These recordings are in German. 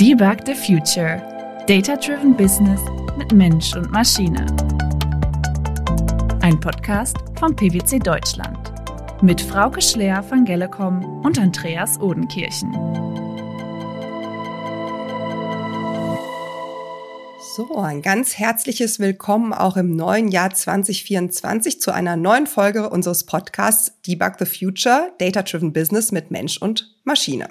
Debug the Future. Data-Driven Business mit Mensch und Maschine. Ein Podcast von PwC Deutschland. Mit Frauke Schler von Gellecom und Andreas Odenkirchen. So, ein ganz herzliches Willkommen auch im neuen Jahr 2024 zu einer neuen Folge unseres Podcasts Debug the Future, Data-Driven Business mit Mensch und Maschine.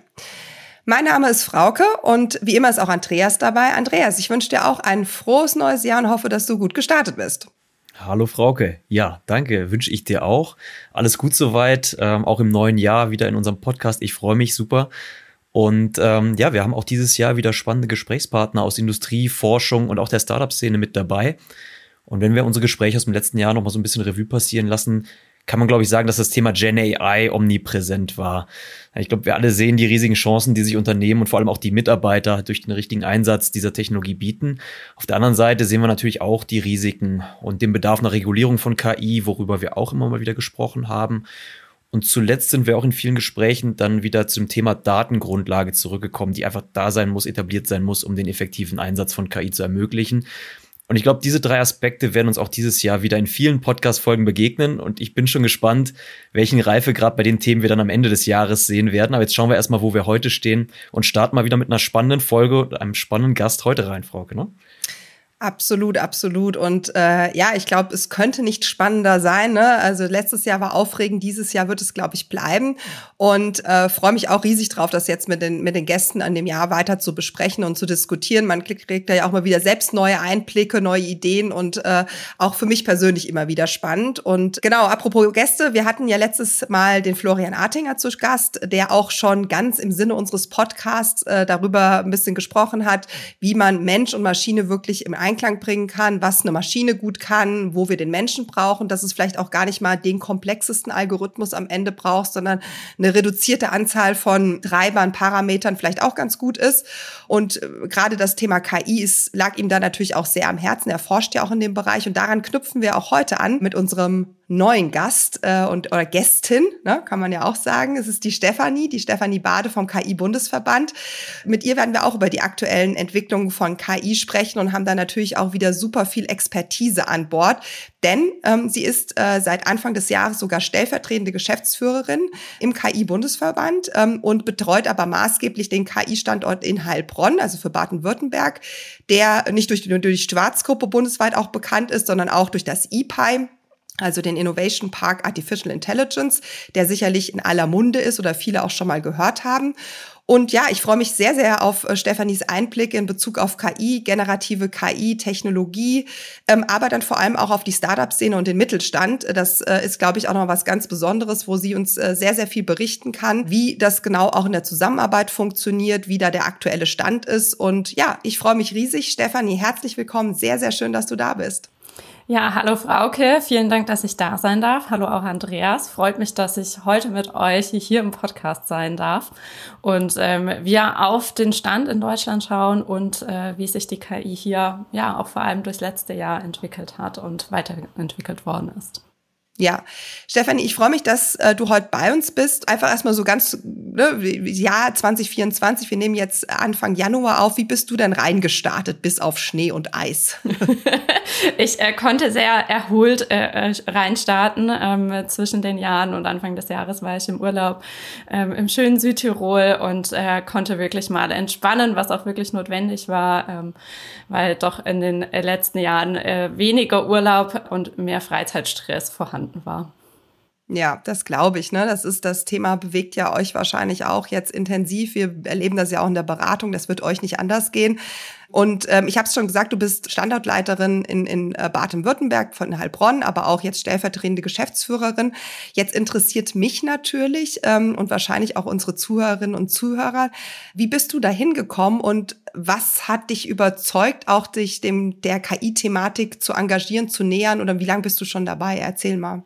Mein Name ist Frauke und wie immer ist auch Andreas dabei. Andreas, ich wünsche dir auch ein frohes neues Jahr und hoffe, dass du gut gestartet bist. Hallo Frauke. Ja, danke. Wünsche ich dir auch. Alles gut soweit. Ähm, auch im neuen Jahr wieder in unserem Podcast. Ich freue mich super. Und ähm, ja, wir haben auch dieses Jahr wieder spannende Gesprächspartner aus Industrie, Forschung und auch der Startup-Szene mit dabei. Und wenn wir unsere Gespräche aus dem letzten Jahr noch mal so ein bisschen Revue passieren lassen, kann man, glaube ich, sagen, dass das Thema Gen AI omnipräsent war. Ich glaube, wir alle sehen die riesigen Chancen, die sich Unternehmen und vor allem auch die Mitarbeiter durch den richtigen Einsatz dieser Technologie bieten. Auf der anderen Seite sehen wir natürlich auch die Risiken und den Bedarf nach Regulierung von KI, worüber wir auch immer mal wieder gesprochen haben. Und zuletzt sind wir auch in vielen Gesprächen dann wieder zum Thema Datengrundlage zurückgekommen, die einfach da sein muss, etabliert sein muss, um den effektiven Einsatz von KI zu ermöglichen. Und ich glaube, diese drei Aspekte werden uns auch dieses Jahr wieder in vielen Podcast-Folgen begegnen. Und ich bin schon gespannt, welchen Reifegrad bei den Themen wir dann am Ende des Jahres sehen werden. Aber jetzt schauen wir erstmal, wo wir heute stehen und starten mal wieder mit einer spannenden Folge und einem spannenden Gast heute rein, Frauke. Ne? Absolut, absolut. Und äh, ja, ich glaube, es könnte nicht spannender sein. Ne? Also letztes Jahr war aufregend, dieses Jahr wird es, glaube ich, bleiben. Und äh, freue mich auch riesig drauf, das jetzt mit den, mit den Gästen an dem Jahr weiter zu besprechen und zu diskutieren. Man kriegt da ja auch mal wieder selbst neue Einblicke, neue Ideen und äh, auch für mich persönlich immer wieder spannend. Und genau, apropos Gäste, wir hatten ja letztes Mal den Florian Artinger zu Gast, der auch schon ganz im Sinne unseres Podcasts äh, darüber ein bisschen gesprochen hat, wie man Mensch und Maschine wirklich im Einklang bringen kann, was eine Maschine gut kann, wo wir den Menschen brauchen, dass es vielleicht auch gar nicht mal den komplexesten Algorithmus am Ende braucht, sondern eine reduzierte Anzahl von Treibern, Parametern vielleicht auch ganz gut ist. Und äh, gerade das Thema KI ist, lag ihm da natürlich auch sehr am Herzen. Er forscht ja auch in dem Bereich und daran knüpfen wir auch heute an mit unserem neuen Gast äh, und oder Gästin, ne, kann man ja auch sagen. Es ist die Stefanie, die Stefanie Bade vom KI-Bundesverband. Mit ihr werden wir auch über die aktuellen Entwicklungen von KI sprechen und haben da natürlich auch wieder super viel Expertise an Bord. Denn ähm, sie ist äh, seit Anfang des Jahres sogar stellvertretende Geschäftsführerin im KI-Bundesverband ähm, und betreut aber maßgeblich den KI-Standort in Heilbronn, also für Baden-Württemberg, der nicht durch die, durch die Schwarzgruppe bundesweit auch bekannt ist, sondern auch durch das EPI also den Innovation Park Artificial Intelligence, der sicherlich in aller Munde ist oder viele auch schon mal gehört haben. Und ja, ich freue mich sehr, sehr auf äh, Stefanis Einblick in Bezug auf KI, generative KI, Technologie, ähm, aber dann vor allem auch auf die Startup-Szene und den Mittelstand. Das äh, ist, glaube ich, auch noch was ganz Besonderes, wo sie uns äh, sehr, sehr viel berichten kann, wie das genau auch in der Zusammenarbeit funktioniert, wie da der aktuelle Stand ist. Und ja, ich freue mich riesig. Stefanie, herzlich willkommen. Sehr, sehr schön, dass du da bist. Ja, hallo Frauke, vielen Dank, dass ich da sein darf. Hallo auch Andreas, freut mich, dass ich heute mit euch hier im Podcast sein darf und ähm, wir auf den Stand in Deutschland schauen und äh, wie sich die KI hier ja auch vor allem durchs letzte Jahr entwickelt hat und weiterentwickelt worden ist. Ja, Stefanie, ich freue mich, dass äh, du heute bei uns bist. Einfach erstmal so ganz, ne, Jahr 2024, wir nehmen jetzt Anfang Januar auf. Wie bist du denn reingestartet bis auf Schnee und Eis? ich äh, konnte sehr erholt äh, äh, reinstarten. Ähm, zwischen den Jahren und Anfang des Jahres war ich im Urlaub ähm, im schönen Südtirol und äh, konnte wirklich mal entspannen, was auch wirklich notwendig war, ähm, weil doch in den letzten Jahren äh, weniger Urlaub und mehr Freizeitstress vorhanden vorhanden war. Ja, das glaube ich. Ne? Das ist das Thema bewegt ja euch wahrscheinlich auch jetzt intensiv. Wir erleben das ja auch in der Beratung. Das wird euch nicht anders gehen. Und ähm, ich habe es schon gesagt, du bist Standortleiterin in, in äh, Baden-Württemberg von Heilbronn, aber auch jetzt stellvertretende Geschäftsführerin. Jetzt interessiert mich natürlich ähm, und wahrscheinlich auch unsere Zuhörerinnen und Zuhörer, wie bist du da hingekommen und was hat dich überzeugt, auch dich dem der KI-Thematik zu engagieren, zu nähern oder wie lange bist du schon dabei? Erzähl mal.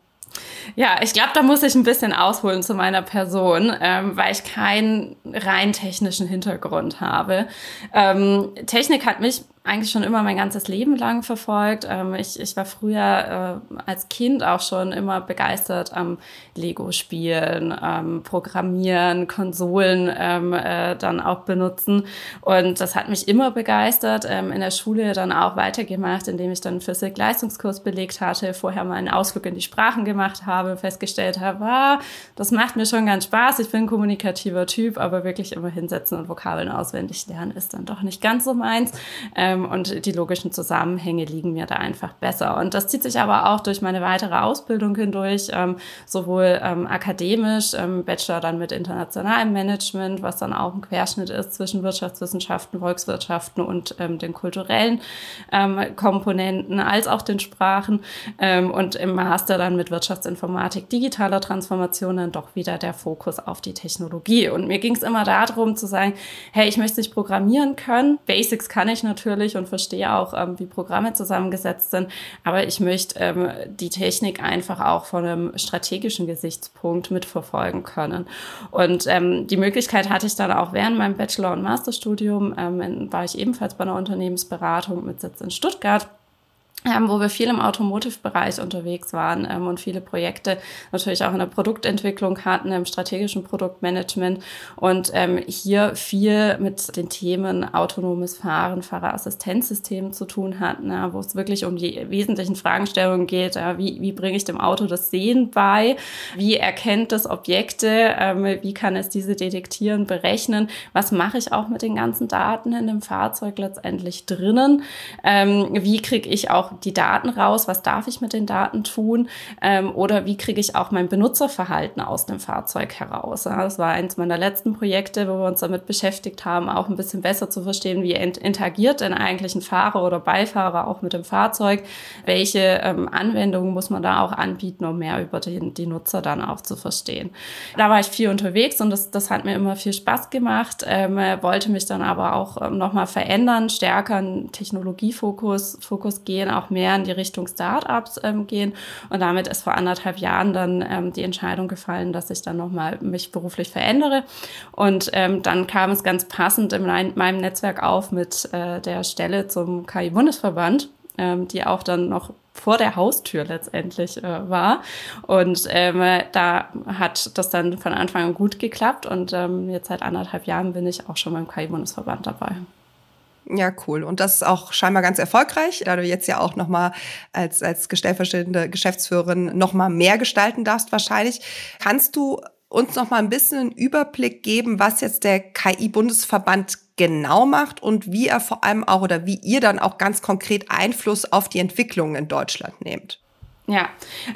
Ja, ich glaube, da muss ich ein bisschen ausholen zu meiner Person, ähm, weil ich keinen rein technischen Hintergrund habe. Ähm, Technik hat mich eigentlich schon immer mein ganzes Leben lang verfolgt. Ähm, ich, ich war früher äh, als Kind auch schon immer begeistert am Lego-Spielen, ähm, Programmieren, Konsolen ähm, äh, dann auch benutzen. Und das hat mich immer begeistert. Ähm, in der Schule dann auch weitergemacht, indem ich dann Physik-Leistungskurs belegt hatte, vorher mal einen Ausflug in die Sprachen gemacht habe, festgestellt habe, ah, das macht mir schon ganz Spaß. Ich bin ein kommunikativer Typ, aber wirklich immer hinsetzen und Vokabeln auswendig lernen ist dann doch nicht ganz so meins. Ähm, ähm, und die logischen Zusammenhänge liegen mir da einfach besser. Und das zieht sich aber auch durch meine weitere Ausbildung hindurch, ähm, sowohl ähm, akademisch, ähm, Bachelor dann mit internationalem Management, was dann auch ein Querschnitt ist zwischen Wirtschaftswissenschaften, Volkswirtschaften und ähm, den kulturellen ähm, Komponenten, als auch den Sprachen und im Master dann mit Wirtschaftsinformatik, digitaler Transformation dann doch wieder der Fokus auf die Technologie. Und mir ging es immer darum zu sagen, hey, ich möchte nicht programmieren können, Basics kann ich natürlich, natürlich und verstehe auch, ähm, wie Programme zusammengesetzt sind. Aber ich möchte ähm, die Technik einfach auch von einem strategischen Gesichtspunkt mitverfolgen können. Und ähm, die Möglichkeit hatte ich dann auch während meinem Bachelor- und Masterstudium, ähm, war ich ebenfalls bei einer Unternehmensberatung mit Sitz in Stuttgart ähm, wo wir viel im Automotive-Bereich unterwegs waren ähm, und viele Projekte natürlich auch in der Produktentwicklung hatten, im strategischen Produktmanagement. Und ähm, hier viel mit den Themen autonomes Fahren, Fahrerassistenzsystemen zu tun hatten, ja, wo es wirklich um die wesentlichen Fragestellungen geht, ja, wie, wie bringe ich dem Auto das Sehen bei, wie erkennt es Objekte, ähm, wie kann es diese detektieren, berechnen, was mache ich auch mit den ganzen Daten in dem Fahrzeug letztendlich drinnen, ähm, wie kriege ich auch die Daten raus, was darf ich mit den Daten tun ähm, oder wie kriege ich auch mein Benutzerverhalten aus dem Fahrzeug heraus. Ja, das war eins meiner letzten Projekte, wo wir uns damit beschäftigt haben, auch ein bisschen besser zu verstehen, wie interagiert denn eigentlich ein Fahrer oder Beifahrer auch mit dem Fahrzeug, welche ähm, Anwendungen muss man da auch anbieten, um mehr über die, die Nutzer dann auch zu verstehen. Da war ich viel unterwegs und das, das hat mir immer viel Spaß gemacht, ähm, wollte mich dann aber auch ähm, nochmal verändern, stärker einen Technologiefokus Fokus gehen, auch auch mehr in die Richtung Startups ähm, gehen. Und damit ist vor anderthalb Jahren dann ähm, die Entscheidung gefallen, dass ich dann nochmal mich beruflich verändere. Und ähm, dann kam es ganz passend in meinem Netzwerk auf mit äh, der Stelle zum KI-Bundesverband, ähm, die auch dann noch vor der Haustür letztendlich äh, war. Und ähm, da hat das dann von Anfang an gut geklappt und ähm, jetzt seit anderthalb Jahren bin ich auch schon beim KI-Bundesverband dabei. Ja, cool. Und das ist auch scheinbar ganz erfolgreich, da du jetzt ja auch nochmal als, als stellvertretende Geschäftsführerin nochmal mehr gestalten darfst wahrscheinlich. Kannst du uns noch mal ein bisschen einen Überblick geben, was jetzt der KI-Bundesverband genau macht und wie er vor allem auch oder wie ihr dann auch ganz konkret Einfluss auf die Entwicklung in Deutschland nehmt? Ja,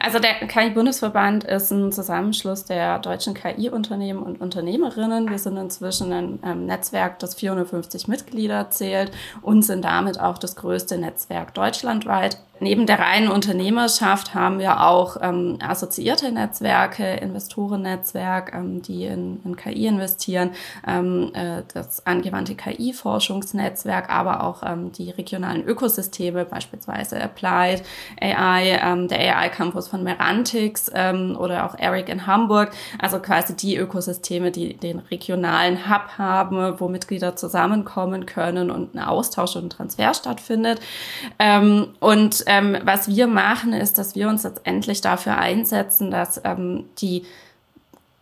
also der KI-Bundesverband ist ein Zusammenschluss der deutschen KI-Unternehmen und Unternehmerinnen. Wir sind inzwischen ein ähm, Netzwerk, das 450 Mitglieder zählt und sind damit auch das größte Netzwerk deutschlandweit. Neben der reinen Unternehmerschaft haben wir auch ähm, assoziierte Netzwerke, Investorennetzwerk, ähm, die in, in, KI investieren, ähm, äh, das angewandte KI-Forschungsnetzwerk, aber auch ähm, die regionalen Ökosysteme, beispielsweise Applied AI, ähm, der AI-Campus von Merantix ähm, oder auch Eric in Hamburg, also quasi die Ökosysteme, die den regionalen Hub haben, wo Mitglieder zusammenkommen können und ein Austausch und ein Transfer stattfindet. und ähm, was wir machen, ist, dass wir uns letztendlich dafür einsetzen, dass ähm, die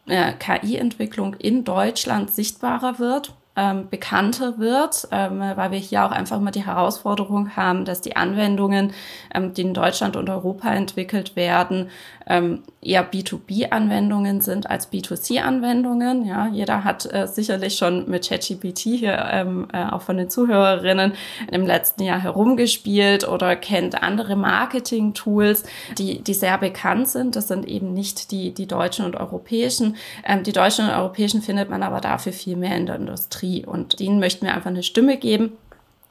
äh, KI-Entwicklung in Deutschland sichtbarer wird ähm, bekannter wird, ähm, weil wir hier auch einfach mal die Herausforderung haben, dass die Anwendungen, ähm, die in Deutschland und Europa entwickelt werden, ähm, eher B2B-Anwendungen sind als B2C-Anwendungen. Ja, jeder hat äh, sicherlich schon mit ChatGPT hier ähm, äh, auch von den Zuhörerinnen im letzten Jahr herumgespielt oder kennt andere Marketing-Tools, die, die sehr bekannt sind. Das sind eben nicht die, die deutschen und europäischen. Ähm, die deutschen und europäischen findet man aber dafür viel mehr in der Industrie. Industrie. Und denen möchten wir einfach eine Stimme geben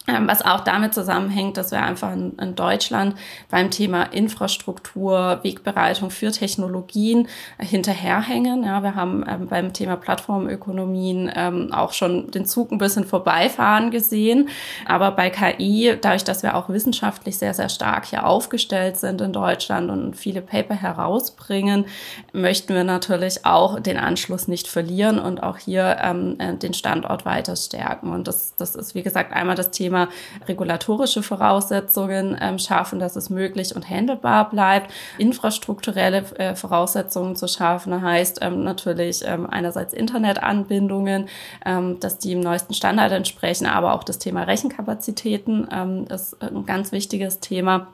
was auch damit zusammenhängt, dass wir einfach in, Deutschland beim Thema Infrastruktur, Wegbereitung für Technologien hinterherhängen. Ja, wir haben ähm, beim Thema Plattformökonomien ähm, auch schon den Zug ein bisschen vorbeifahren gesehen. Aber bei KI, dadurch, dass wir auch wissenschaftlich sehr, sehr stark hier aufgestellt sind in Deutschland und viele Paper herausbringen, möchten wir natürlich auch den Anschluss nicht verlieren und auch hier ähm, äh, den Standort weiter stärken. Und das, das ist, wie gesagt, einmal das Thema Thema regulatorische Voraussetzungen ähm, schaffen, dass es möglich und handelbar bleibt, infrastrukturelle äh, Voraussetzungen zu schaffen, heißt ähm, natürlich ähm, einerseits Internetanbindungen, ähm, dass die im neuesten Standard entsprechen, aber auch das Thema Rechenkapazitäten ähm, ist ein ganz wichtiges Thema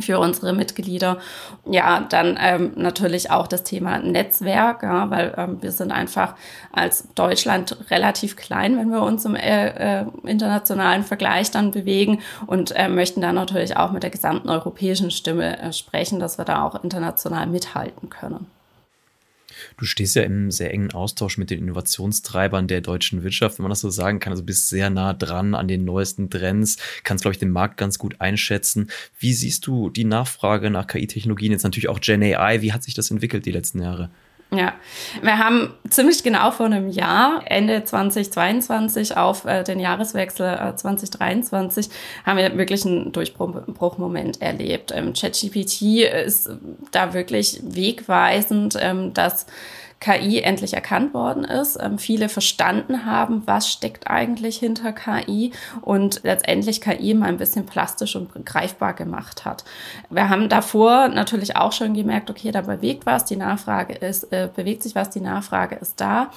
für unsere Mitglieder. Ja, dann ähm, natürlich auch das Thema Netzwerk, ja, weil ähm, wir sind einfach als Deutschland relativ klein, wenn wir uns im äh, äh, internationalen Vergleich dann bewegen und äh, möchten dann natürlich auch mit der gesamten europäischen Stimme äh, sprechen, dass wir da auch international mithalten können. Du stehst ja im sehr engen Austausch mit den Innovationstreibern der deutschen Wirtschaft, wenn man das so sagen kann. Also bist sehr nah dran an den neuesten Trends, kannst, glaube ich, den Markt ganz gut einschätzen. Wie siehst du die Nachfrage nach KI-Technologien, jetzt natürlich auch Gen AI, wie hat sich das entwickelt die letzten Jahre? Ja, wir haben ziemlich genau vor einem Jahr, Ende 2022 auf äh, den Jahreswechsel äh, 2023, haben wir wirklich einen Durchbruchmoment erlebt. Ähm, ChatGPT ist da wirklich wegweisend, ähm, dass KI endlich erkannt worden ist, ähm, viele verstanden haben, was steckt eigentlich hinter KI und letztendlich KI mal ein bisschen plastisch und greifbar gemacht hat. Wir haben davor natürlich auch schon gemerkt, okay, da bewegt was, die Nachfrage ist, äh, bewegt sich was, die Nachfrage ist da,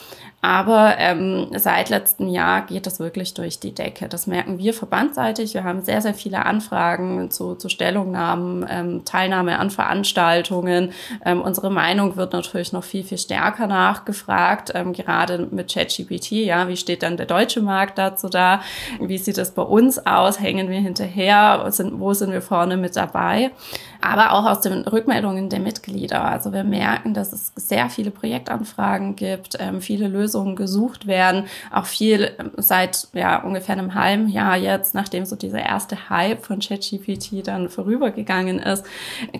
aber ähm, seit letztem Jahr geht das wirklich durch die Decke. Das merken wir verbandseitig. Wir haben sehr, sehr viele Anfragen zu, zu Stellungnahmen, ähm, Teilnahme an Veranstaltungen. Ähm, unsere Meinung wird natürlich noch viel, viel stärker nachgefragt, ähm, gerade mit ChatGPT. Ja, wie steht dann der deutsche Markt dazu da? Wie sieht es bei uns aus? Hängen wir hinterher? Sind, wo sind wir vorne mit dabei? Aber auch aus den Rückmeldungen der Mitglieder. Also wir merken, dass es sehr viele Projektanfragen gibt, ähm, viele Lösungen gesucht werden, auch viel ähm, seit ja ungefähr einem halben Jahr jetzt, nachdem so dieser erste Hype von ChatGPT dann vorübergegangen ist,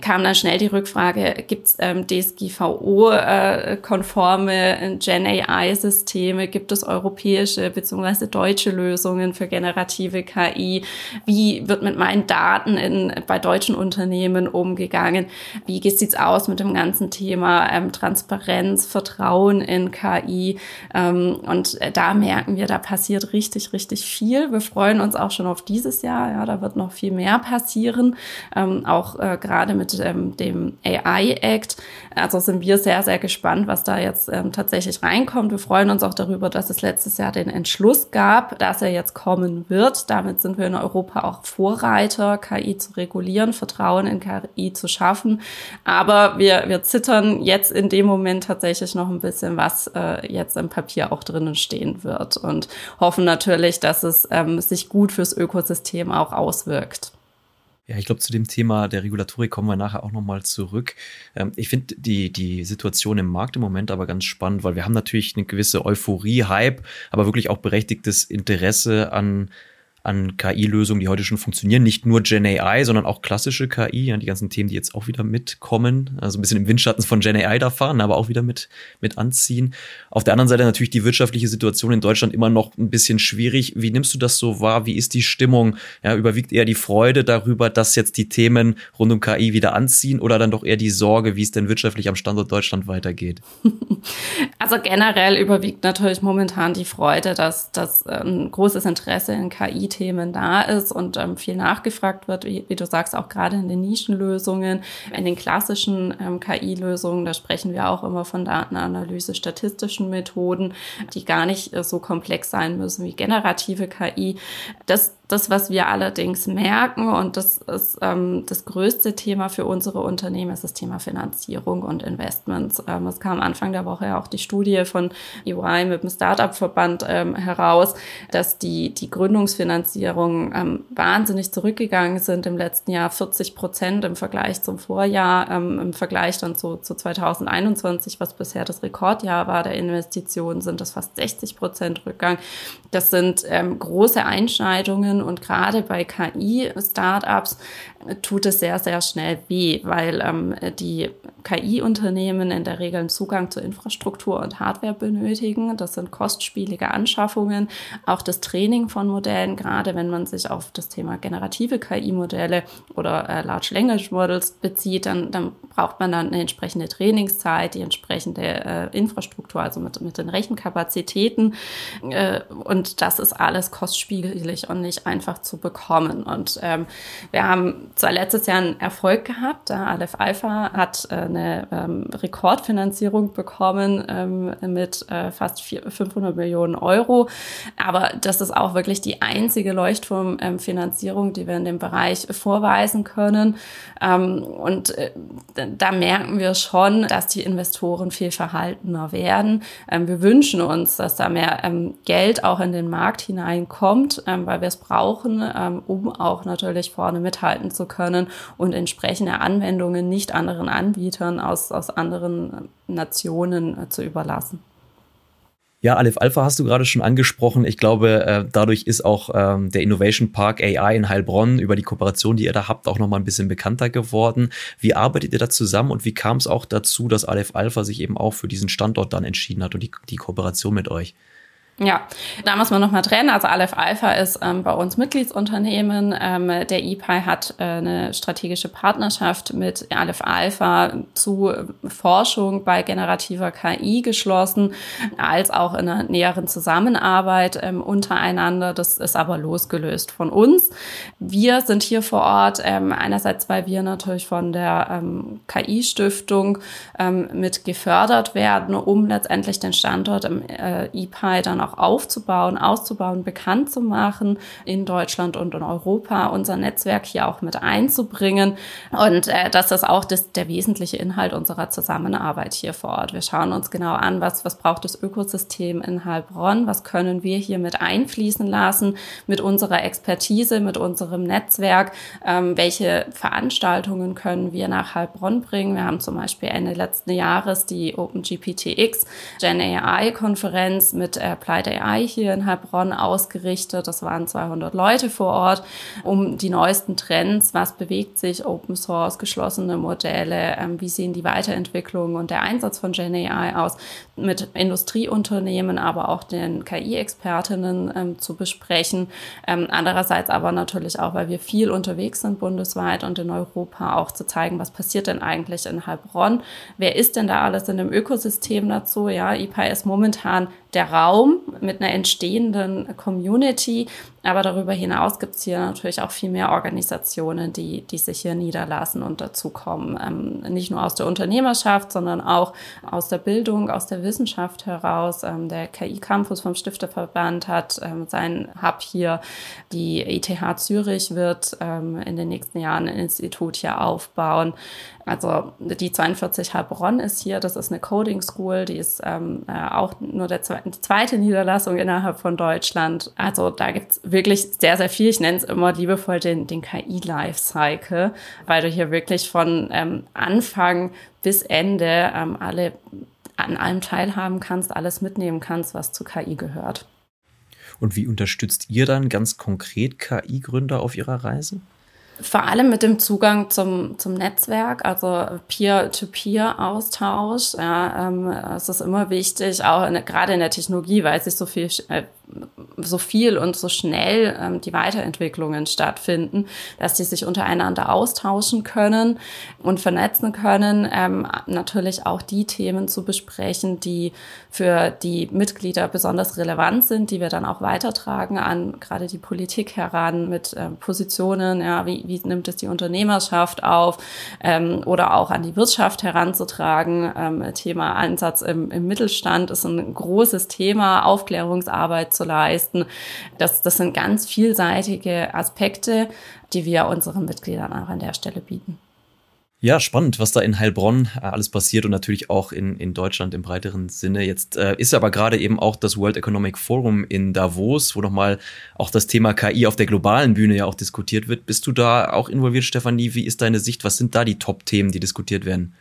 kam dann schnell die Rückfrage, gibt es ähm, DSGVO-konforme äh, Gen AI-Systeme, gibt es europäische bzw. deutsche Lösungen für generative KI? Wie wird mit meinen Daten in, bei deutschen Unternehmen umgegangen? Wie sieht's aus mit dem ganzen Thema ähm, Transparenz, Vertrauen in KI? Ähm, und da merken wir, da passiert richtig, richtig viel. Wir freuen uns auch schon auf dieses Jahr. Ja, da wird noch viel mehr passieren. Ähm, auch äh, gerade mit ähm, dem AI Act. Also sind wir sehr, sehr gespannt, was da jetzt ähm, tatsächlich reinkommt. Wir freuen uns auch darüber, dass es letztes Jahr den Entschluss gab, dass er jetzt kommen wird. Damit sind wir in Europa auch Vorreiter, KI zu regulieren, Vertrauen in KI zu schaffen. Aber wir, wir zittern jetzt in dem Moment tatsächlich noch ein bisschen, was äh, jetzt im Papier auch drinnen stehen wird und hoffen natürlich, dass es ähm, sich gut fürs Ökosystem auch auswirkt. Ja, ich glaube, zu dem Thema der Regulatorik kommen wir nachher auch nochmal zurück. Ähm, ich finde die, die Situation im Markt im Moment aber ganz spannend, weil wir haben natürlich eine gewisse Euphorie, Hype, aber wirklich auch berechtigtes Interesse an an KI-Lösungen, die heute schon funktionieren. Nicht nur Gen AI, sondern auch klassische KI, ja, die ganzen Themen, die jetzt auch wieder mitkommen. Also ein bisschen im Windschatten von Gen AI da fahren, aber auch wieder mit, mit anziehen. Auf der anderen Seite natürlich die wirtschaftliche Situation in Deutschland immer noch ein bisschen schwierig. Wie nimmst du das so wahr? Wie ist die Stimmung? Ja, überwiegt eher die Freude darüber, dass jetzt die Themen rund um KI wieder anziehen oder dann doch eher die Sorge, wie es denn wirtschaftlich am Standort Deutschland weitergeht? Also generell überwiegt natürlich momentan die Freude, dass, dass ein großes Interesse in KI Themen da ist und ähm, viel nachgefragt wird, wie, wie, du sagst, auch gerade in den Nischenlösungen, in den klassischen ähm, KI-Lösungen, da sprechen wir auch immer von Datenanalyse, statistischen Methoden, die gar nicht äh, so komplex sein müssen wie generative KI. Das das, was wir allerdings merken, und das ist ähm, das größte Thema für unsere Unternehmen, ist das Thema Finanzierung und Investments. Ähm, es kam Anfang der Woche ja auch die Studie von EY mit dem Startup-Verband ähm, heraus, dass die, die Gründungsfinanzierung ähm, wahnsinnig zurückgegangen sind im letzten Jahr, 40 Prozent im Vergleich zum Vorjahr, ähm, im Vergleich dann zu, zu 2021, was bisher das Rekordjahr war der Investitionen, sind das fast 60 Prozent Rückgang. Das sind ähm, große Einschneidungen. Und gerade bei KI-Startups tut es sehr, sehr schnell weh, weil ähm, die KI-Unternehmen in der Regel einen Zugang zur Infrastruktur und Hardware benötigen. Das sind kostspielige Anschaffungen. Auch das Training von Modellen, gerade gerade wenn man sich auf das Thema generative KI-Modelle oder äh, Large Language Models bezieht, dann, dann braucht man dann eine entsprechende Trainingszeit, die entsprechende äh, Infrastruktur, also mit, mit den Rechenkapazitäten. Äh, und das ist alles kostspielig und nicht einfach zu bekommen. Und ähm, wir haben zwar letztes Jahr einen Erfolg gehabt, Aleph Alpha hat äh, eine ähm, Rekordfinanzierung bekommen ähm, mit äh, fast 4, 500 Millionen Euro. Aber das ist auch wirklich die einzige Leuchtturmfinanzierung, die wir in dem Bereich vorweisen können. Ähm, und äh, da merken wir schon, dass die Investoren viel verhaltener werden. Ähm, wir wünschen uns, dass da mehr ähm, Geld auch in den Markt hineinkommt, ähm, weil wir es brauchen, ähm, um auch natürlich vorne mithalten zu können und entsprechende Anwendungen nicht anderen Anbietern aus, aus anderen Nationen äh, zu überlassen. Ja, Aleph Alpha hast du gerade schon angesprochen. Ich glaube, äh, dadurch ist auch ähm, der Innovation Park AI in Heilbronn über die Kooperation, die ihr da habt, auch nochmal ein bisschen bekannter geworden. Wie arbeitet ihr da zusammen und wie kam es auch dazu, dass Aleph Alpha sich eben auch für diesen Standort dann entschieden hat und die, die Kooperation mit euch? Ja, da muss man nochmal trennen. Also Aleph Alpha ist ähm, bei uns Mitgliedsunternehmen. Ähm, der EPI hat äh, eine strategische Partnerschaft mit Aleph Alpha zu Forschung bei generativer KI geschlossen, als auch in einer näheren Zusammenarbeit ähm, untereinander. Das ist aber losgelöst von uns. Wir sind hier vor Ort, ähm, einerseits, weil wir natürlich von der ähm, KI-Stiftung ähm, mit gefördert werden, um letztendlich den Standort im äh, EPI dann auch auch aufzubauen, auszubauen, bekannt zu machen in Deutschland und in Europa, unser Netzwerk hier auch mit einzubringen. Und äh, das ist auch das, der wesentliche Inhalt unserer Zusammenarbeit hier vor Ort. Wir schauen uns genau an, was, was braucht das Ökosystem in Heilbronn, was können wir hier mit einfließen lassen mit unserer Expertise, mit unserem Netzwerk, ähm, welche Veranstaltungen können wir nach Heilbronn bringen. Wir haben zum Beispiel Ende letzten Jahres die OpenGPTX Gen AI Konferenz mit äh, AI hier in Heilbronn ausgerichtet. Das waren 200 Leute vor Ort, um die neuesten Trends, was bewegt sich, Open Source, geschlossene Modelle, ähm, wie sehen die Weiterentwicklungen und der Einsatz von Gen aus, mit Industrieunternehmen, aber auch den KI-Expertinnen ähm, zu besprechen. Ähm, andererseits aber natürlich auch, weil wir viel unterwegs sind bundesweit und in Europa, auch zu zeigen, was passiert denn eigentlich in Heilbronn? Wer ist denn da alles in dem Ökosystem dazu? Ja, IPA ist momentan der Raum mit einer entstehenden Community. Aber darüber hinaus gibt es hier natürlich auch viel mehr Organisationen, die, die sich hier niederlassen und dazukommen. Ähm, nicht nur aus der Unternehmerschaft, sondern auch aus der Bildung, aus der Wissenschaft heraus. Ähm, der KI Campus vom Stifterverband hat ähm, seinen Hub hier. Die ETH Zürich wird ähm, in den nächsten Jahren ein Institut hier aufbauen. Also die 42 Heilbronn ist hier, das ist eine Coding School, die ist ähm, äh, auch nur der zweite, die zweite Niederlassung innerhalb von Deutschland. Also da gibt's wirklich sehr, sehr viel. Ich nenne es immer liebevoll den, den KI-Lifecycle, weil du hier wirklich von ähm, Anfang bis Ende ähm, alle an allem teilhaben kannst, alles mitnehmen kannst, was zu KI gehört. Und wie unterstützt ihr dann ganz konkret KI-Gründer auf ihrer Reise? Vor allem mit dem Zugang zum, zum Netzwerk, also Peer-to-Peer-Austausch. Ja, ähm, es ist immer wichtig, auch in, gerade in der Technologie, weil sich so viel äh, so viel und so schnell ähm, die Weiterentwicklungen stattfinden, dass die sich untereinander austauschen können und vernetzen können, ähm, natürlich auch die Themen zu besprechen, die für die Mitglieder besonders relevant sind, die wir dann auch weitertragen an gerade die Politik heran mit ähm, Positionen, ja, wie, wie nimmt es die Unternehmerschaft auf ähm, oder auch an die Wirtschaft heranzutragen. Ähm, Thema Einsatz im, im Mittelstand ist ein großes Thema, Aufklärungsarbeit zu leisten. Das, das sind ganz vielseitige Aspekte, die wir unseren Mitgliedern auch an der Stelle bieten. Ja, spannend, was da in Heilbronn äh, alles passiert und natürlich auch in, in Deutschland im breiteren Sinne. Jetzt äh, ist aber gerade eben auch das World Economic Forum in Davos, wo nochmal auch das Thema KI auf der globalen Bühne ja auch diskutiert wird. Bist du da auch involviert, Stefanie? Wie ist deine Sicht? Was sind da die Top-Themen, die diskutiert werden?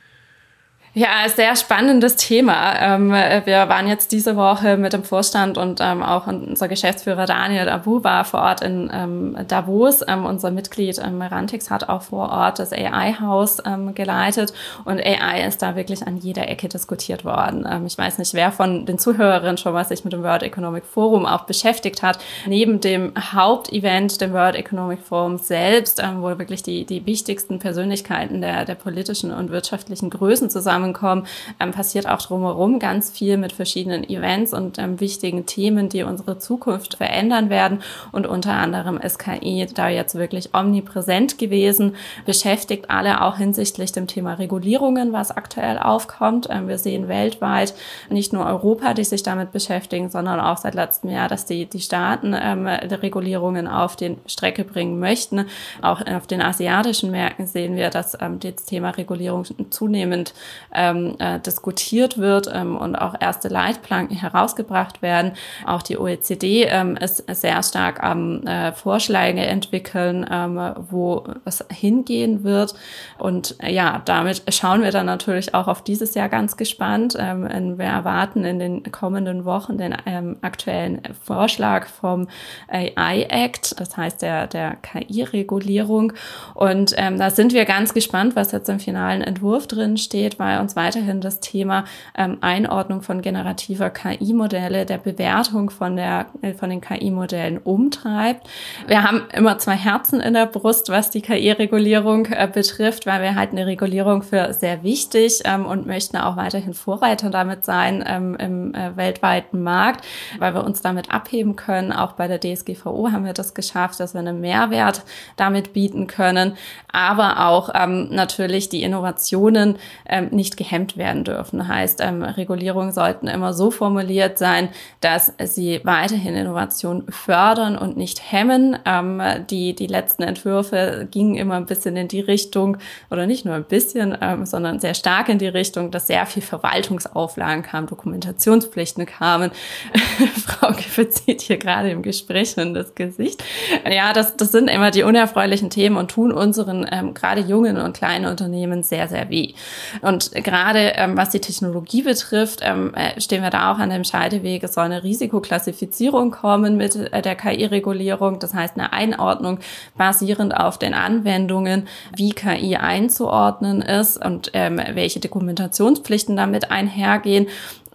Ja, sehr spannendes Thema. Ähm, wir waren jetzt diese Woche mit dem Vorstand und ähm, auch unser Geschäftsführer Daniel Abu war vor Ort in ähm, Davos. unser Mitglied Rantix hat auch vor Ort das AI-Haus geleitet und AI ist da wirklich an jeder Ecke diskutiert worden. ich weiß nicht, wer von den Zuhörerinnen schon mal sich mit dem World Economic Forum auch beschäftigt hat. Neben dem Hauptevent, dem World Economic Forum selbst, wo wirklich die, die wichtigsten Persönlichkeiten der, der politischen und wirtschaftlichen Größen zusammen zusammenkommen, ähm, passiert auch drumherum ganz viel mit verschiedenen Events und ähm, wichtigen Themen, die unsere Zukunft verändern werden. Und unter anderem ist KI da jetzt wirklich omnipräsent gewesen, beschäftigt alle auch hinsichtlich dem Thema Regulierungen, was aktuell aufkommt. Ähm, wir sehen weltweit nicht nur Europa, die sich damit beschäftigen, sondern auch seit letztem Jahr, dass die, die Staaten ähm, Regulierungen auf den Strecke bringen möchten. Auch auf den asiatischen Märkten sehen wir, dass ähm, das Thema Regulierung zunehmend ähm, äh, diskutiert wird ähm, und auch erste Leitplanken herausgebracht werden. Auch die OECD ähm, ist sehr stark am äh, Vorschläge entwickeln, ähm, wo es hingehen wird. Und äh, ja, damit schauen wir dann natürlich auch auf dieses Jahr ganz gespannt. Ähm, wir erwarten in den kommenden Wochen den ähm, aktuellen Vorschlag vom AI Act, das heißt der, der KI-Regulierung. Und ähm, da sind wir ganz gespannt, was jetzt im finalen Entwurf drin steht, weil uns weiterhin das Thema ähm, Einordnung von generativer KI-Modelle, der Bewertung von, der, äh, von den KI-Modellen umtreibt. Wir haben immer zwei Herzen in der Brust, was die KI-Regulierung äh, betrifft, weil wir halten die Regulierung für sehr wichtig ähm, und möchten auch weiterhin Vorreiter damit sein ähm, im äh, weltweiten Markt, weil wir uns damit abheben können. Auch bei der DSGVO haben wir das geschafft, dass wir einen Mehrwert damit bieten können, aber auch ähm, natürlich die Innovationen ähm, nicht gehemmt werden dürfen. Heißt, ähm, Regulierungen sollten immer so formuliert sein, dass sie weiterhin Innovation fördern und nicht hemmen. Ähm, die, die letzten Entwürfe gingen immer ein bisschen in die Richtung, oder nicht nur ein bisschen, ähm, sondern sehr stark in die Richtung, dass sehr viel Verwaltungsauflagen kamen, Dokumentationspflichten kamen. Frau Giffel zieht hier gerade im Gespräch in das Gesicht. Ja, das, das sind immer die unerfreulichen Themen und tun unseren ähm, gerade jungen und kleinen Unternehmen sehr, sehr weh. Und gerade ähm, was die Technologie betrifft, ähm, äh, stehen wir da auch an dem Scheideweg. Es soll eine Risikoklassifizierung kommen mit äh, der KI-Regulierung. Das heißt, eine Einordnung basierend auf den Anwendungen, wie KI einzuordnen ist und ähm, welche Dokumentationspflichten damit einhergehen.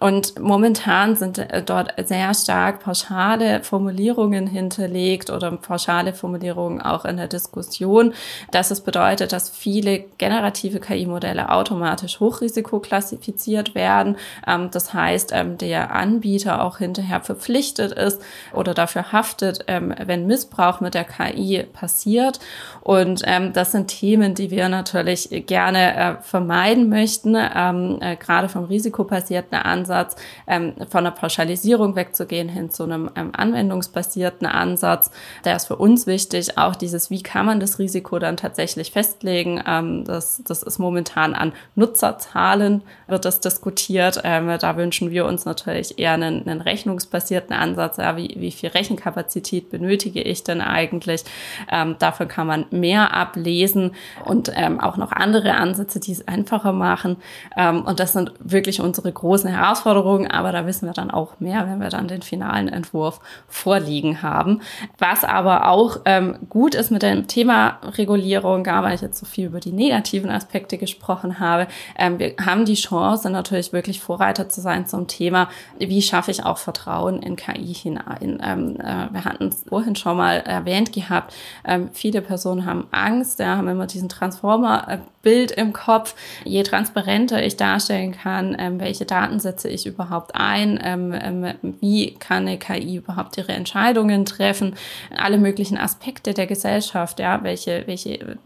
Und momentan sind äh, dort sehr stark pauschale Formulierungen hinterlegt oder pauschale Formulierungen auch in der Diskussion, dass es bedeutet, dass viele generative KI-Modelle automatisch Hochrisiko klassifiziert werden. Ähm, das heißt, ähm, der Anbieter auch hinterher verpflichtet ist oder dafür haftet, ähm, wenn Missbrauch mit der KI passiert. Und das sind Themen, die wir natürlich gerne äh, vermeiden möchten, äh, gerade vom risikobasierten Ansatz Ansatz, ähm, von der Pauschalisierung wegzugehen hin zu einem ähm, anwendungsbasierten Ansatz. Der ist für uns wichtig, auch dieses, wie kann man das Risiko dann tatsächlich festlegen. Ähm, das, das ist momentan an Nutzerzahlen wird das diskutiert. Ähm, da wünschen wir uns natürlich eher einen, einen rechnungsbasierten Ansatz. Ja, wie, wie viel Rechenkapazität benötige ich denn eigentlich? Ähm, dafür kann man mehr ablesen und ähm, auch noch andere Ansätze, die es einfacher machen. Ähm, und das sind wirklich unsere großen Herausforderungen Herausforderungen, aber da wissen wir dann auch mehr, wenn wir dann den finalen Entwurf vorliegen haben. Was aber auch ähm, gut ist mit dem Thema Regulierung, gar weil ich jetzt so viel über die negativen Aspekte gesprochen habe, ähm, wir haben die Chance natürlich wirklich Vorreiter zu sein zum Thema, wie schaffe ich auch Vertrauen in KI hinein. Ähm, äh, wir hatten es vorhin schon mal erwähnt gehabt, ähm, viele Personen haben Angst, ja, haben immer diesen Transformer-Bild im Kopf. Je transparenter ich darstellen kann, ähm, welche Daten setze ich überhaupt ein, ähm, ähm, wie kann eine KI überhaupt ihre Entscheidungen treffen, alle möglichen Aspekte der Gesellschaft, ja, welche, welche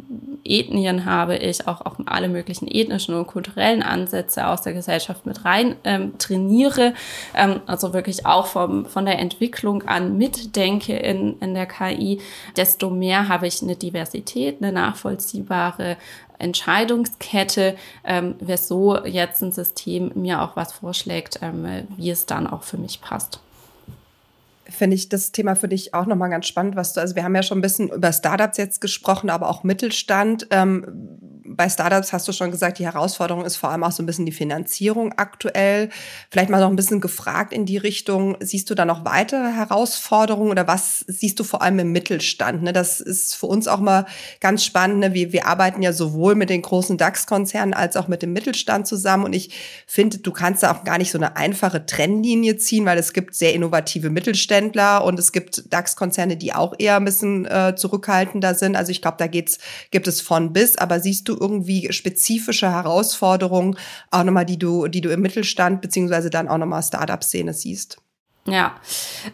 Ethnien habe ich, auch, auch alle möglichen ethnischen und kulturellen Ansätze aus der Gesellschaft mit rein ähm, trainiere, ähm, also wirklich auch vom, von der Entwicklung an mitdenke in, in der KI, desto mehr habe ich eine Diversität, eine nachvollziehbare Entscheidungskette, ähm, wäre so jetzt ein System mir auch was vorschlägt, ähm, wie es dann auch für mich passt finde ich das Thema für dich auch nochmal ganz spannend, was du, also wir haben ja schon ein bisschen über Startups jetzt gesprochen, aber auch Mittelstand. Ähm, bei Startups hast du schon gesagt, die Herausforderung ist vor allem auch so ein bisschen die Finanzierung aktuell. Vielleicht mal noch ein bisschen gefragt in die Richtung, siehst du da noch weitere Herausforderungen oder was siehst du vor allem im Mittelstand? Ne? Das ist für uns auch mal ganz spannend. Ne? Wir, wir arbeiten ja sowohl mit den großen DAX-Konzernen als auch mit dem Mittelstand zusammen und ich finde, du kannst da auch gar nicht so eine einfache Trennlinie ziehen, weil es gibt sehr innovative Mittelständler und es gibt DAX-Konzerne, die auch eher ein bisschen äh, zurückhaltender sind. Also ich glaube, da geht's, gibt es von bis, aber siehst du irgendwie spezifische Herausforderungen auch nochmal, die du, die du im Mittelstand beziehungsweise dann auch nochmal Startup-Szene siehst? Ja,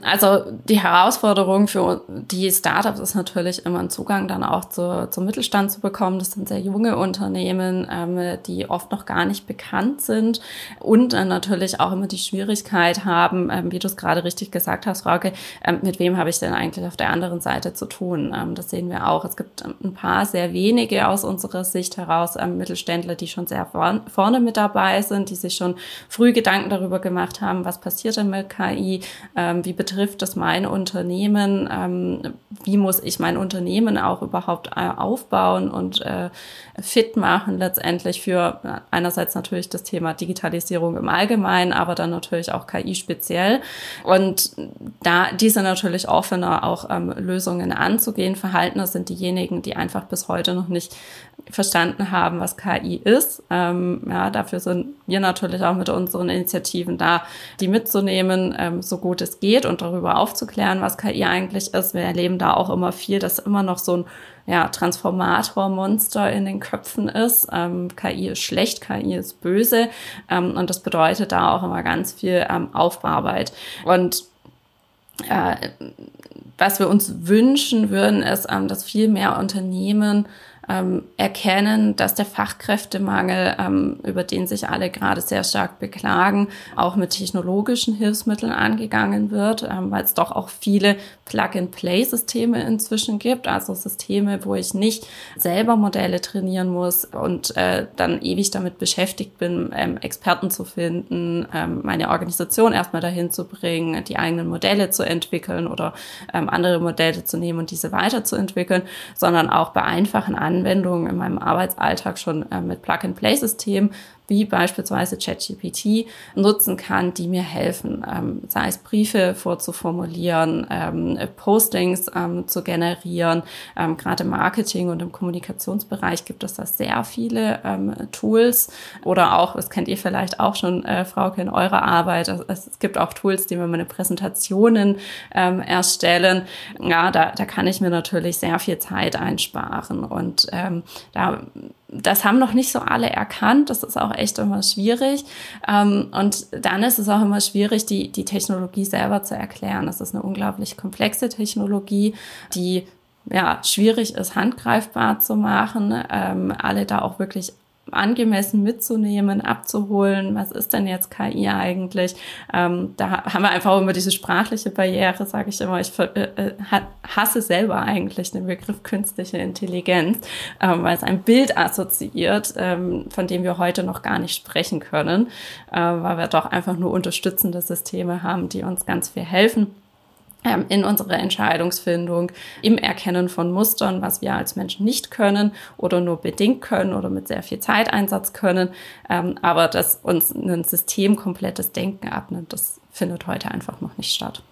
also die Herausforderung für die Startups ist natürlich immer einen Zugang dann auch zu, zum Mittelstand zu bekommen. Das sind sehr junge Unternehmen, ähm, die oft noch gar nicht bekannt sind und äh, natürlich auch immer die Schwierigkeit haben, ähm, wie du es gerade richtig gesagt hast, Frauke, ähm, mit wem habe ich denn eigentlich auf der anderen Seite zu tun? Ähm, das sehen wir auch. Es gibt ähm, ein paar sehr wenige aus unserer Sicht heraus ähm, Mittelständler, die schon sehr vorne mit dabei sind, die sich schon früh Gedanken darüber gemacht haben, was passiert denn mit KI ähm, wie betrifft das mein Unternehmen, ähm, wie muss ich mein Unternehmen auch überhaupt äh, aufbauen und äh, fit machen letztendlich für äh, einerseits natürlich das Thema Digitalisierung im Allgemeinen, aber dann natürlich auch KI speziell. Und da diese natürlich offener auch ähm, Lösungen anzugehen. Verhaltener sind diejenigen, die einfach bis heute noch nicht verstanden haben, was KI ist. Ähm, ja, dafür sind wir natürlich auch mit unseren Initiativen da, die mitzunehmen, ähm, so gut es geht und darüber aufzuklären, was KI eigentlich ist. Wir erleben da auch immer viel, dass immer noch so ein ja, Transformator-Monster in den Köpfen ist. Ähm, KI ist schlecht, KI ist böse ähm, und das bedeutet da auch immer ganz viel ähm, Aufbauarbeit. Und äh, was wir uns wünschen würden, ist, ähm, dass viel mehr Unternehmen ähm, erkennen, dass der Fachkräftemangel, ähm, über den sich alle gerade sehr stark beklagen, auch mit technologischen Hilfsmitteln angegangen wird, ähm, weil es doch auch viele Plug-and-Play-Systeme inzwischen gibt, also Systeme, wo ich nicht selber Modelle trainieren muss und äh, dann ewig damit beschäftigt bin, ähm, Experten zu finden, ähm, meine Organisation erstmal dahin zu bringen, die eigenen Modelle zu entwickeln oder ähm, andere Modelle zu nehmen und diese weiterzuentwickeln, sondern auch bei einfachen Anwendungen in meinem Arbeitsalltag schon äh, mit Plug-and-Play-Systemen wie beispielsweise ChatGPT nutzen kann, die mir helfen, ähm, sei es Briefe vorzuformulieren, ähm, Postings ähm, zu generieren. Ähm, Gerade im Marketing und im Kommunikationsbereich gibt es da sehr viele ähm, Tools oder auch, das kennt ihr vielleicht auch schon, äh, Frauke, in eurer Arbeit. Es, es gibt auch Tools, die mir meine Präsentationen ähm, erstellen. Ja, da, da kann ich mir natürlich sehr viel Zeit einsparen und ähm, da das haben noch nicht so alle erkannt. Das ist auch echt immer schwierig. Ähm, und dann ist es auch immer schwierig, die, die Technologie selber zu erklären. Das ist eine unglaublich komplexe Technologie, die ja, schwierig ist, handgreifbar zu machen, ähm, alle da auch wirklich angemessen mitzunehmen, abzuholen, was ist denn jetzt KI eigentlich? Ähm, da haben wir einfach immer diese sprachliche Barriere, sage ich immer. Ich äh, äh hasse selber eigentlich den Begriff künstliche Intelligenz, ähm, weil es ein Bild assoziiert, ähm, von dem wir heute noch gar nicht sprechen können, äh, weil wir doch einfach nur unterstützende Systeme haben, die uns ganz viel helfen. Ähm, in unserer Entscheidungsfindung, im Erkennen von Mustern, was wir als Menschen nicht können oder nur bedingt können oder mit sehr viel Zeiteinsatz können, ähm, aber dass uns ein System komplettes Denken abnimmt, das findet heute einfach noch nicht statt.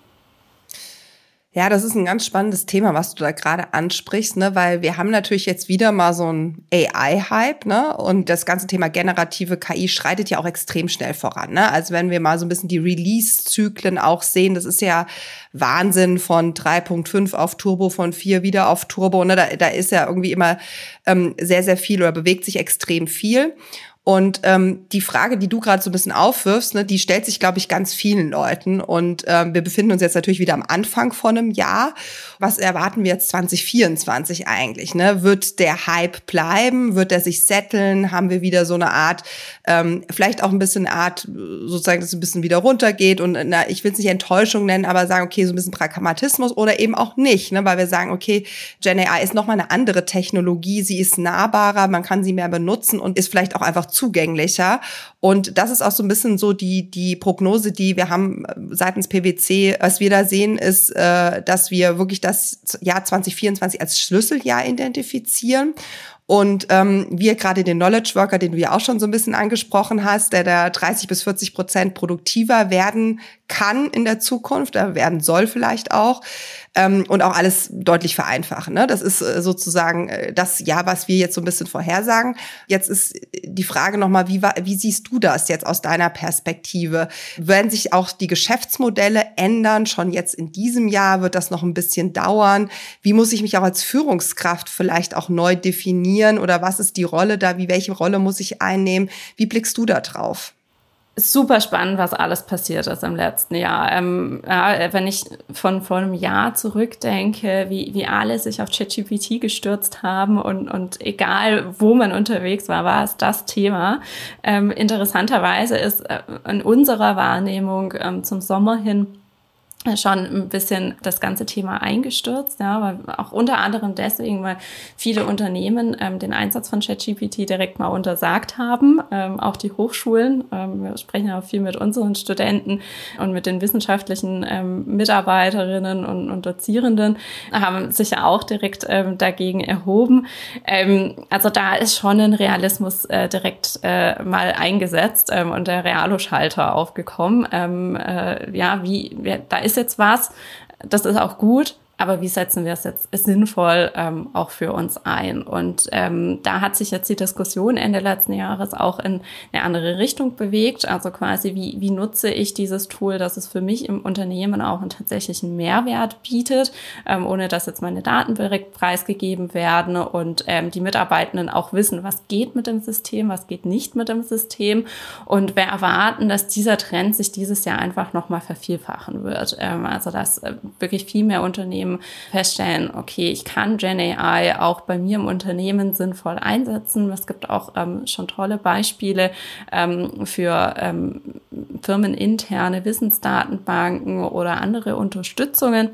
Ja, das ist ein ganz spannendes Thema, was du da gerade ansprichst, ne? weil wir haben natürlich jetzt wieder mal so ein AI-Hype, ne? Und das ganze Thema generative KI schreitet ja auch extrem schnell voran, ne? Also wenn wir mal so ein bisschen die Release-Zyklen auch sehen, das ist ja Wahnsinn von 3.5 auf Turbo, von 4 wieder auf Turbo, ne? Da, da ist ja irgendwie immer ähm, sehr, sehr viel oder bewegt sich extrem viel. Und ähm, die Frage, die du gerade so ein bisschen aufwirfst, ne, die stellt sich, glaube ich, ganz vielen Leuten. Und ähm, wir befinden uns jetzt natürlich wieder am Anfang von einem Jahr. Was erwarten wir jetzt 2024 eigentlich? Ne? Wird der Hype bleiben? Wird er sich setteln? Haben wir wieder so eine Art, ähm, vielleicht auch ein bisschen Art, sozusagen, dass es ein bisschen wieder runtergeht und na, ich will es nicht Enttäuschung nennen, aber sagen, okay, so ein bisschen Pragmatismus oder eben auch nicht, ne? weil wir sagen, okay, Gen AI ist nochmal eine andere Technologie, sie ist nahbarer, man kann sie mehr benutzen und ist vielleicht auch einfach zugänglicher. Und das ist auch so ein bisschen so die, die Prognose, die wir haben äh, seitens PwC. Was wir da sehen, ist, äh, dass wir wirklich das Jahr 2024 als Schlüsseljahr identifizieren Und ähm, wir gerade den Knowledge Worker, den du ja auch schon so ein bisschen angesprochen hast, der da 30 bis 40 Prozent produktiver werden kann in der Zukunft, da werden soll vielleicht auch, ähm, und auch alles deutlich vereinfachen. Ne? Das ist äh, sozusagen äh, das ja, was wir jetzt so ein bisschen vorhersagen. Jetzt ist die Frage nochmal, wie, wie siehst du das jetzt aus deiner Perspektive? Werden sich auch die Geschäftsmodelle ändern? Schon jetzt in diesem Jahr wird das noch ein bisschen dauern. Wie muss ich mich auch als Führungskraft vielleicht auch neu definieren? Oder was ist die Rolle da? Wie, welche Rolle muss ich einnehmen? Wie blickst du da drauf? super spannend, was alles passiert ist im letzten Jahr. Ähm, ja, wenn ich von vor einem Jahr zurückdenke, wie, wie alle sich auf ChatGPT gestürzt haben und, und egal wo man unterwegs war, war es das Thema. Ähm, interessanterweise ist äh, in unserer Wahrnehmung ähm, zum Sommer hin schon ein bisschen das ganze Thema eingestürzt, ja, weil auch unter anderem deswegen, weil viele Unternehmen ähm, den Einsatz von ChatGPT direkt mal untersagt haben, ähm, auch die Hochschulen. Ähm, wir sprechen ja auch viel mit unseren Studenten und mit den wissenschaftlichen ähm, Mitarbeiterinnen und, und Dozierenden haben sich ja auch direkt ähm, dagegen erhoben. Ähm, also da ist schon ein Realismus äh, direkt äh, mal eingesetzt und der Realo-Schalter aufgekommen. Äh, ja, wie, da ist ist jetzt was, das ist auch gut, aber wie setzen wir es jetzt sinnvoll ähm, auch für uns ein? Und ähm, da hat sich jetzt die Diskussion Ende letzten Jahres auch in eine andere Richtung bewegt. Also quasi, wie, wie nutze ich dieses Tool, dass es für mich im Unternehmen auch einen tatsächlichen Mehrwert bietet, ähm, ohne dass jetzt meine Daten direkt preisgegeben werden und ähm, die Mitarbeitenden auch wissen, was geht mit dem System, was geht nicht mit dem System. Und wir erwarten, dass dieser Trend sich dieses Jahr einfach nochmal vervielfachen wird. Ähm, also dass äh, wirklich viel mehr Unternehmen eben feststellen, okay, ich kann Gen AI auch bei mir im Unternehmen sinnvoll einsetzen. Es gibt auch ähm, schon tolle Beispiele ähm, für ähm, firmeninterne Wissensdatenbanken oder andere Unterstützungen.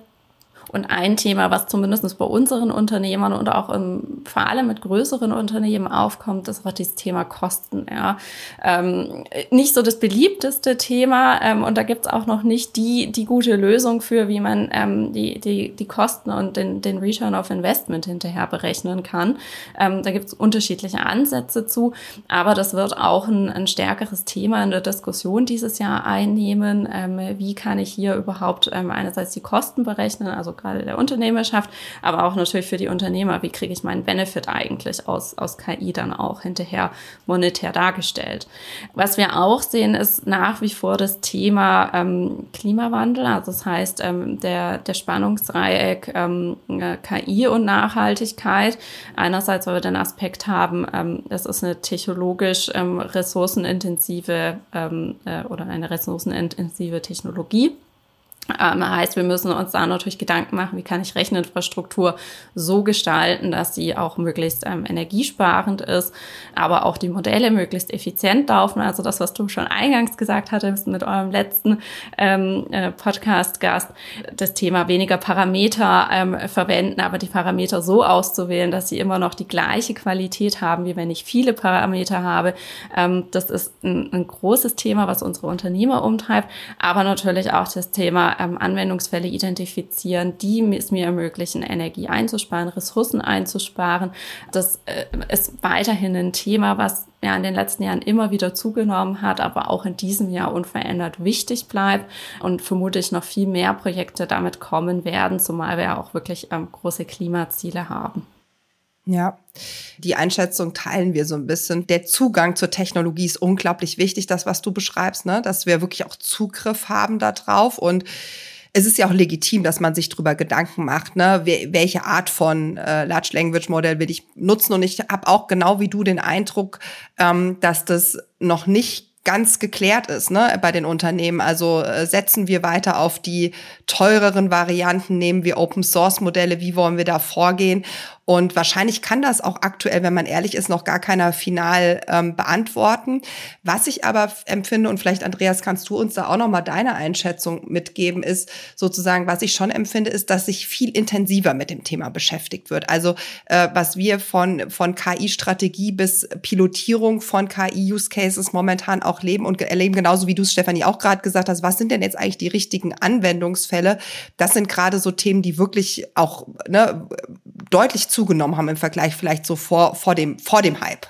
Und ein Thema, was zumindest bei unseren Unternehmern und auch im, vor allem mit größeren Unternehmen aufkommt, ist auch dieses Thema Kosten. Ja. Ähm, nicht so das beliebteste Thema ähm, und da gibt's auch noch nicht die, die gute Lösung für, wie man ähm, die, die, die Kosten und den, den Return of Investment hinterher berechnen kann. Ähm, da gibt's unterschiedliche Ansätze zu, aber das wird auch ein, ein stärkeres Thema in der Diskussion dieses Jahr einnehmen. Ähm, wie kann ich hier überhaupt ähm, einerseits die Kosten berechnen, also gerade der Unternehmerschaft, aber auch natürlich für die Unternehmer, wie kriege ich meinen Benefit eigentlich aus, aus KI dann auch hinterher monetär dargestellt. Was wir auch sehen, ist nach wie vor das Thema ähm, Klimawandel, also das heißt ähm, der, der Spannungsdreieck ähm, äh, KI und Nachhaltigkeit. Einerseits, weil wir den Aspekt haben, ähm, das ist eine technologisch ähm, ressourcenintensive ähm, äh, oder eine ressourcenintensive Technologie. Ähm, heißt, wir müssen uns da natürlich Gedanken machen, wie kann ich Recheninfrastruktur so gestalten, dass sie auch möglichst ähm, energiesparend ist, aber auch die Modelle möglichst effizient laufen. Also das, was du schon eingangs gesagt hattest mit eurem letzten ähm, äh, Podcast-Gast, das Thema weniger Parameter ähm, verwenden, aber die Parameter so auszuwählen, dass sie immer noch die gleiche Qualität haben, wie wenn ich viele Parameter habe. Ähm, das ist ein, ein großes Thema, was unsere Unternehmer umtreibt, aber natürlich auch das Thema ähm, Anwendungsfälle identifizieren, die es mir ermöglichen, Energie einzusparen, Ressourcen einzusparen. Das äh, ist weiterhin ein Thema, was ja in den letzten Jahren immer wieder zugenommen hat, aber auch in diesem Jahr unverändert wichtig bleibt und vermutlich noch viel mehr Projekte damit kommen werden, zumal wir ja auch wirklich ähm, große Klimaziele haben. Ja, die Einschätzung teilen wir so ein bisschen. Der Zugang zur Technologie ist unglaublich wichtig, das, was du beschreibst, ne? dass wir wirklich auch Zugriff haben darauf und es ist ja auch legitim, dass man sich darüber Gedanken macht, ne, welche Art von äh, Large Language Modell will ich nutzen. Und ich habe auch genau wie du den Eindruck, ähm, dass das noch nicht ganz geklärt ist ne, bei den Unternehmen. Also äh, setzen wir weiter auf die teureren Varianten, nehmen wir Open Source Modelle, wie wollen wir da vorgehen? Und wahrscheinlich kann das auch aktuell, wenn man ehrlich ist, noch gar keiner final ähm, beantworten. Was ich aber empfinde, und vielleicht Andreas, kannst du uns da auch noch mal deine Einschätzung mitgeben, ist sozusagen, was ich schon empfinde, ist, dass sich viel intensiver mit dem Thema beschäftigt wird. Also äh, was wir von, von KI-Strategie bis Pilotierung von KI-Use-Cases momentan auch leben und erleben, genauso wie du es, Stefanie, auch gerade gesagt hast, was sind denn jetzt eigentlich die richtigen Anwendungsfälle? Das sind gerade so Themen, die wirklich auch ne, deutlich zugenommen haben im Vergleich vielleicht so vor, vor, dem, vor dem Hype.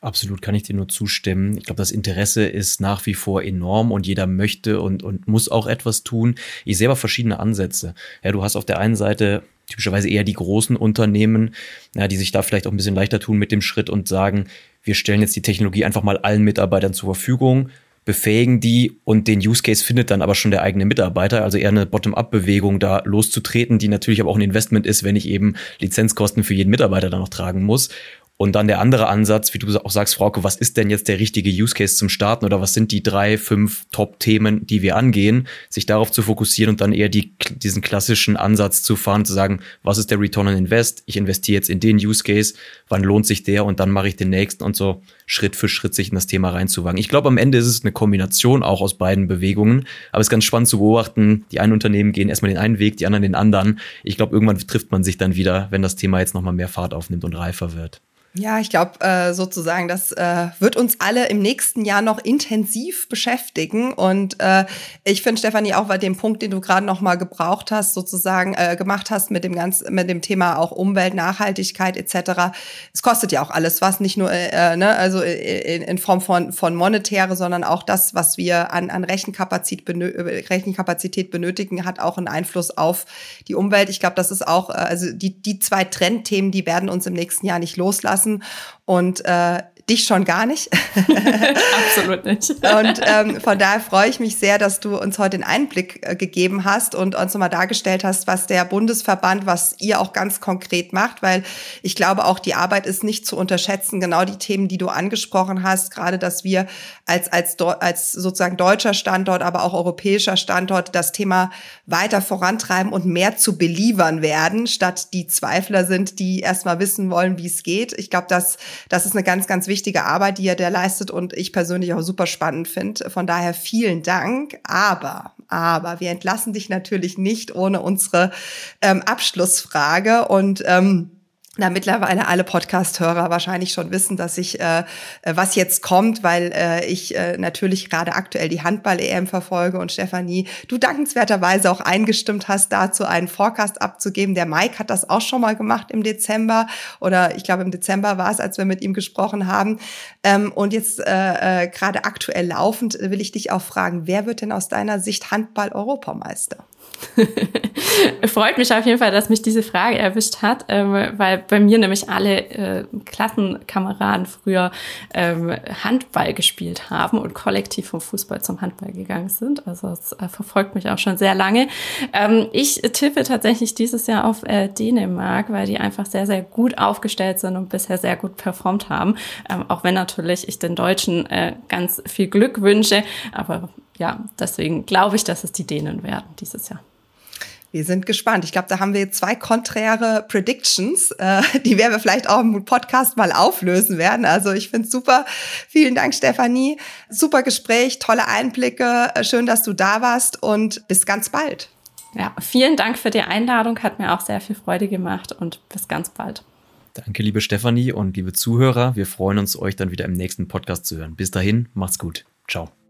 Absolut kann ich dir nur zustimmen. Ich glaube, das Interesse ist nach wie vor enorm und jeder möchte und, und muss auch etwas tun. Ich sehe aber verschiedene Ansätze. Ja, du hast auf der einen Seite typischerweise eher die großen Unternehmen, ja, die sich da vielleicht auch ein bisschen leichter tun mit dem Schritt und sagen, wir stellen jetzt die Technologie einfach mal allen Mitarbeitern zur Verfügung, befähigen die und den Use Case findet dann aber schon der eigene Mitarbeiter, also eher eine Bottom-up-Bewegung da loszutreten, die natürlich aber auch ein Investment ist, wenn ich eben Lizenzkosten für jeden Mitarbeiter dann noch tragen muss. Und dann der andere Ansatz, wie du auch sagst, Frauke, was ist denn jetzt der richtige Use Case zum Starten oder was sind die drei, fünf Top-Themen, die wir angehen, sich darauf zu fokussieren und dann eher die, diesen klassischen Ansatz zu fahren, zu sagen, was ist der Return on Invest? Ich investiere jetzt in den Use Case, wann lohnt sich der und dann mache ich den nächsten und so Schritt für Schritt sich in das Thema reinzuwagen. Ich glaube, am Ende ist es eine Kombination auch aus beiden Bewegungen, aber es ist ganz spannend zu beobachten, die einen Unternehmen gehen erstmal den einen Weg, die anderen den anderen. Ich glaube, irgendwann trifft man sich dann wieder, wenn das Thema jetzt nochmal mehr Fahrt aufnimmt und reifer wird. Ja, ich glaube äh, sozusagen, das äh, wird uns alle im nächsten Jahr noch intensiv beschäftigen. Und äh, ich finde, Stefanie, auch bei dem Punkt, den du gerade noch mal gebraucht hast, sozusagen äh, gemacht hast mit dem ganz, mit dem Thema auch Umwelt, Nachhaltigkeit etc. Es kostet ja auch alles was, nicht nur äh, ne, also in, in Form von von monetäre, sondern auch das, was wir an an Rechenkapazität, benö Rechenkapazität benötigen, hat auch einen Einfluss auf die Umwelt. Ich glaube, das ist auch äh, also die die zwei Trendthemen, die werden uns im nächsten Jahr nicht loslassen lassen. Und äh, dich schon gar nicht. Absolut nicht. und ähm, von daher freue ich mich sehr, dass du uns heute den Einblick äh, gegeben hast und uns nochmal dargestellt hast, was der Bundesverband, was ihr auch ganz konkret macht, weil ich glaube auch die Arbeit ist nicht zu unterschätzen. Genau die Themen, die du angesprochen hast, gerade dass wir als, als, als sozusagen deutscher Standort, aber auch europäischer Standort das Thema weiter vorantreiben und mehr zu beliefern werden, statt die Zweifler sind, die erstmal wissen wollen, wie es geht. Ich glaube, das, das ist eine ganz, ganz wichtige Arbeit, die er der leistet und ich persönlich auch super spannend finde. Von daher vielen Dank. Aber, aber wir entlassen dich natürlich nicht ohne unsere ähm, Abschlussfrage und ähm, na, mittlerweile alle Podcast-Hörer wahrscheinlich schon wissen, dass ich, äh, äh, was jetzt kommt, weil äh, ich äh, natürlich gerade aktuell die Handball-EM verfolge und Stefanie, du dankenswerterweise auch eingestimmt hast, dazu einen Forecast abzugeben. Der Mike hat das auch schon mal gemacht im Dezember oder ich glaube im Dezember war es, als wir mit ihm gesprochen haben. Ähm, und jetzt äh, äh, gerade aktuell laufend will ich dich auch fragen, wer wird denn aus deiner Sicht Handball-Europameister? Freut mich auf jeden Fall, dass mich diese Frage erwischt hat, ähm, weil bei mir nämlich alle äh, Klassenkameraden früher ähm, Handball gespielt haben und kollektiv vom Fußball zum Handball gegangen sind. Also es äh, verfolgt mich auch schon sehr lange. Ähm, ich tippe tatsächlich dieses Jahr auf äh, Dänemark, weil die einfach sehr, sehr gut aufgestellt sind und bisher sehr gut performt haben. Ähm, auch wenn natürlich ich den Deutschen äh, ganz viel Glück wünsche. Aber ja, deswegen glaube ich, dass es die Dänen werden dieses Jahr. Wir sind gespannt. Ich glaube, da haben wir zwei konträre Predictions, äh, die werden wir vielleicht auch im Podcast mal auflösen werden. Also ich finde es super. Vielen Dank, Stefanie. Super Gespräch, tolle Einblicke. Schön, dass du da warst und bis ganz bald. Ja, vielen Dank für die Einladung. Hat mir auch sehr viel Freude gemacht und bis ganz bald. Danke, liebe Stefanie und liebe Zuhörer. Wir freuen uns, euch dann wieder im nächsten Podcast zu hören. Bis dahin, macht's gut. Ciao.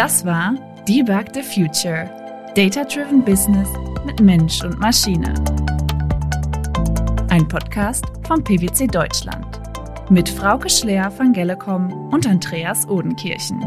Das war Debug the Future. Data-Driven Business mit Mensch und Maschine. Ein Podcast von PwC Deutschland. Mit Frauke Schleer von Gellecom und Andreas Odenkirchen.